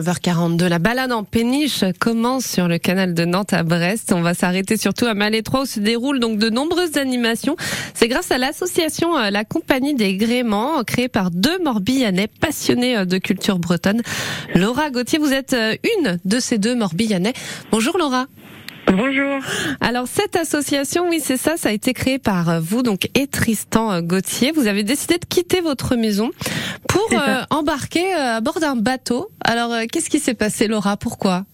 9h42, la balade en péniche commence sur le canal de Nantes à Brest. On va s'arrêter surtout à Malétroit où se déroulent donc de nombreuses animations. C'est grâce à l'association euh, La Compagnie des Gréments, créée par deux Morbihanais passionnés euh, de culture bretonne. Laura Gauthier, vous êtes euh, une de ces deux Morbihanais. Bonjour Laura. Bonjour. Alors cette association, oui c'est ça, ça a été créé par vous donc et Tristan Gauthier. Vous avez décidé de quitter votre maison pour euh, embarquer euh, à bord d'un bateau. Alors qu'est-ce qui s'est passé Laura? Pourquoi?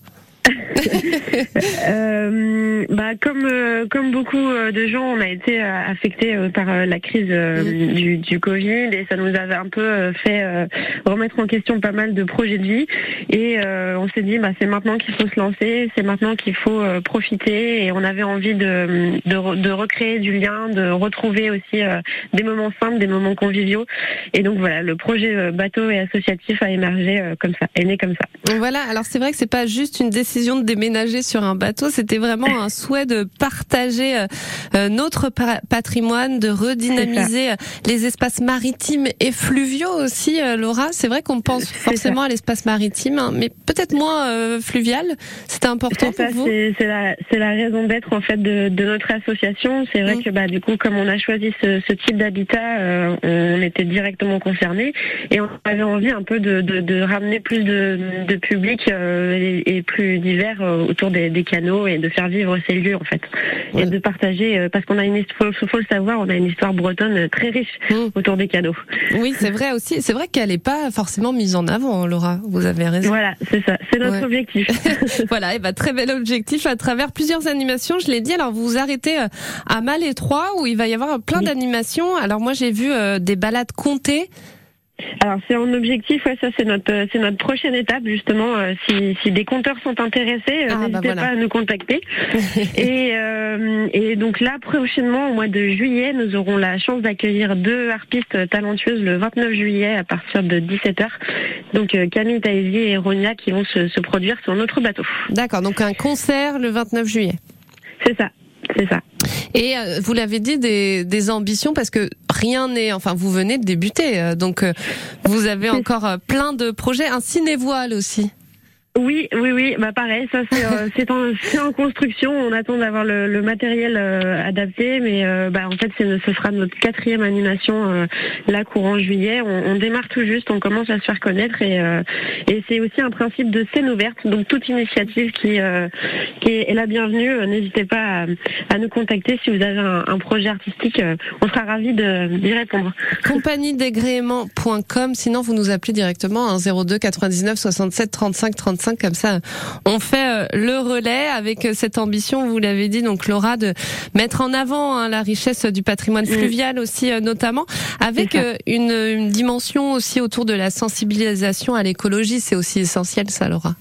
euh, bah, comme euh, comme beaucoup euh, de gens, on a été affectés par la crise du, du, Covid et ça nous avait un peu fait remettre en question pas mal de projets de vie. Et on s'est dit, bah, c'est maintenant qu'il faut se lancer, c'est maintenant qu'il faut profiter. Et on avait envie de, de, de, recréer du lien, de retrouver aussi des moments simples, des moments conviviaux. Et donc voilà, le projet bateau et associatif a émergé comme ça, est né comme ça. Voilà. Alors c'est vrai que c'est pas juste une décision de déménager sur un bateau, c'était vraiment un souhait de partager euh, euh, notre patrimoine, de redynamiser euh, les espaces maritimes et fluviaux aussi, Laura. C'est vrai qu'on pense forcément à l'espace maritime, hein, mais peut-être moins fluvial. C'était important pour vous C'est la, la, raison d'être en fait de, de, notre association. C'est vrai mmh. que bah, du coup, comme on a choisi ce, ce type d'habitat, on était directement concernés et on avait envie un peu de, de, de ramener plus de, de public et, et plus divers euh, autour des, des, canaux et de faire vivre ces lieux en fait et de partager euh, parce qu'on a une histoire, faut le savoir, on a une histoire bretonne très riche mmh. autour des canaux. Oui, c'est vrai aussi. C'est vrai qu'elle n'est pas forcément mise en avant, Laura. Vous avez raison. Voilà, c'est ça. C'est notre objectif. voilà, et bah, très bel objectif à travers plusieurs animations. Je l'ai dit. Alors vous vous arrêtez euh, à Malétroit où il va y avoir plein d'animations. Alors moi j'ai vu des balades comptées alors c'est en objectif, ouais, ça c'est notre c'est notre prochaine étape justement. Euh, si, si des compteurs sont intéressés, euh, ah, bah n'hésitez pas à nous contacter. et, euh, et donc là prochainement au mois de juillet, nous aurons la chance d'accueillir deux harpistes talentueuses le 29 juillet à partir de 17h. Donc Camille Taïsi et Ronia qui vont se, se produire sur notre bateau. D'accord, donc un concert le 29 juillet. C'est ça, c'est ça. Et euh, vous l'avez dit, des, des, ambitions, parce que rien n'est... Enfin, vous venez de débuter, euh, donc euh, vous avez encore plein de projets. Un ciné-voile aussi. Oui, oui, oui. Bah pareil, ça c'est euh, en, construction. On attend d'avoir le, matériel euh, adapté, mais euh, bah en fait ce sera notre quatrième animation là courant juillet. On, démarre tout juste, on commence à se faire connaître et c'est aussi un principe de scène ouverte. Donc toute initiative qui est, la bienvenue. N'hésitez pas à, nous contacter si vous avez un, projet artistique. on sera ravis d'y répondre. Sinon vous nous appelez directement à 02 99 67 35 35 comme ça. On fait euh, le relais avec euh, cette ambition, vous l'avez dit, donc Laura, de mettre en avant hein, la richesse du patrimoine fluvial aussi euh, notamment, avec une, une dimension aussi autour de la sensibilisation à l'écologie. C'est aussi essentiel ça, Laura.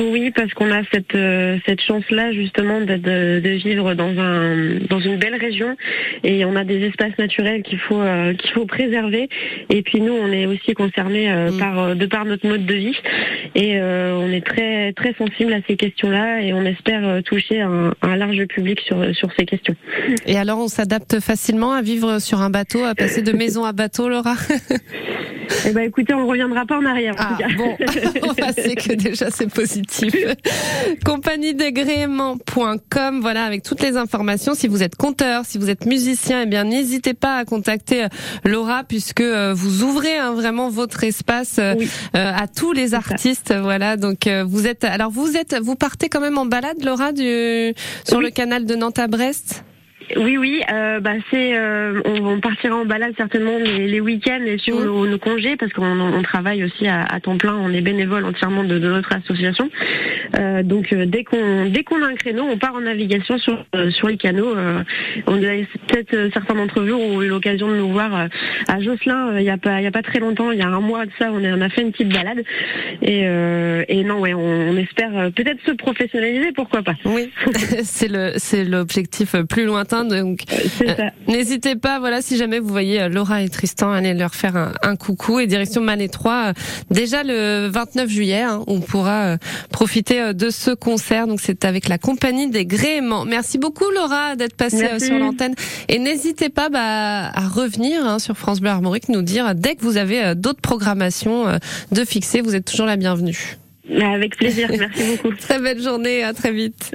Oui, parce qu'on a cette euh, cette chance-là justement de, de, de, vivre dans un dans une belle région et on a des espaces naturels qu'il faut euh, qu'il faut préserver. Et puis nous, on est aussi concernés euh, mm. par de par notre mode de vie et on est très très sensible à ces questions-là et on espère toucher un, un, large public sur sur ces questions. Et alors, on s'adapte facilement à vivre sur un bateau, à passer de maison à bateau, Laura? Eh ben écoutez, on reviendra pas en arrière. Ah, bon, on sait que déjà c'est positif. Compagnie d'agrément.com, voilà, avec toutes les informations. Si vous êtes conteur, si vous êtes musicien, eh bien n'hésitez pas à contacter euh, Laura puisque euh, vous ouvrez hein, vraiment votre espace euh, à tous les artistes. Voilà, donc vous êtes. Alors vous êtes, vous partez quand même en balade, Laura, du sur le canal de Nantes à Brest? Oui, oui, euh, bah c'est, euh, on, partira en balade certainement les, les week-ends et sur mmh. nos, nos, congés parce qu'on on travaille aussi à, à, temps plein, on est bénévole entièrement de, de notre association. Euh, donc euh, dès qu'on dès qu'on a un créneau, on part en navigation sur euh, sur les canaux. on a peut-être certains d'entre vous ont eu l'occasion de nous voir à Josselin il y a pas il y a pas très longtemps, il y a un mois de ça, on, on a fait une petite balade et, et non ouais, on, on espère peut-être se professionnaliser, pourquoi pas. Oui, c'est le c'est l'objectif plus lointain donc, euh, n'hésitez pas, voilà, si jamais vous voyez euh, Laura et Tristan, allez leur faire un, coucou et direction Malétroit. Euh, déjà le 29 juillet, hein, on pourra profiter de ce concert. Donc c'est avec la compagnie des Gréments. Merci beaucoup Laura d'être passée sur l'antenne et n'hésitez pas bah, à revenir hein, sur France Bleu Armorique nous dire dès que vous avez d'autres programmations de fixer, vous êtes toujours la bienvenue. Avec plaisir, merci beaucoup. très belle journée, à très vite.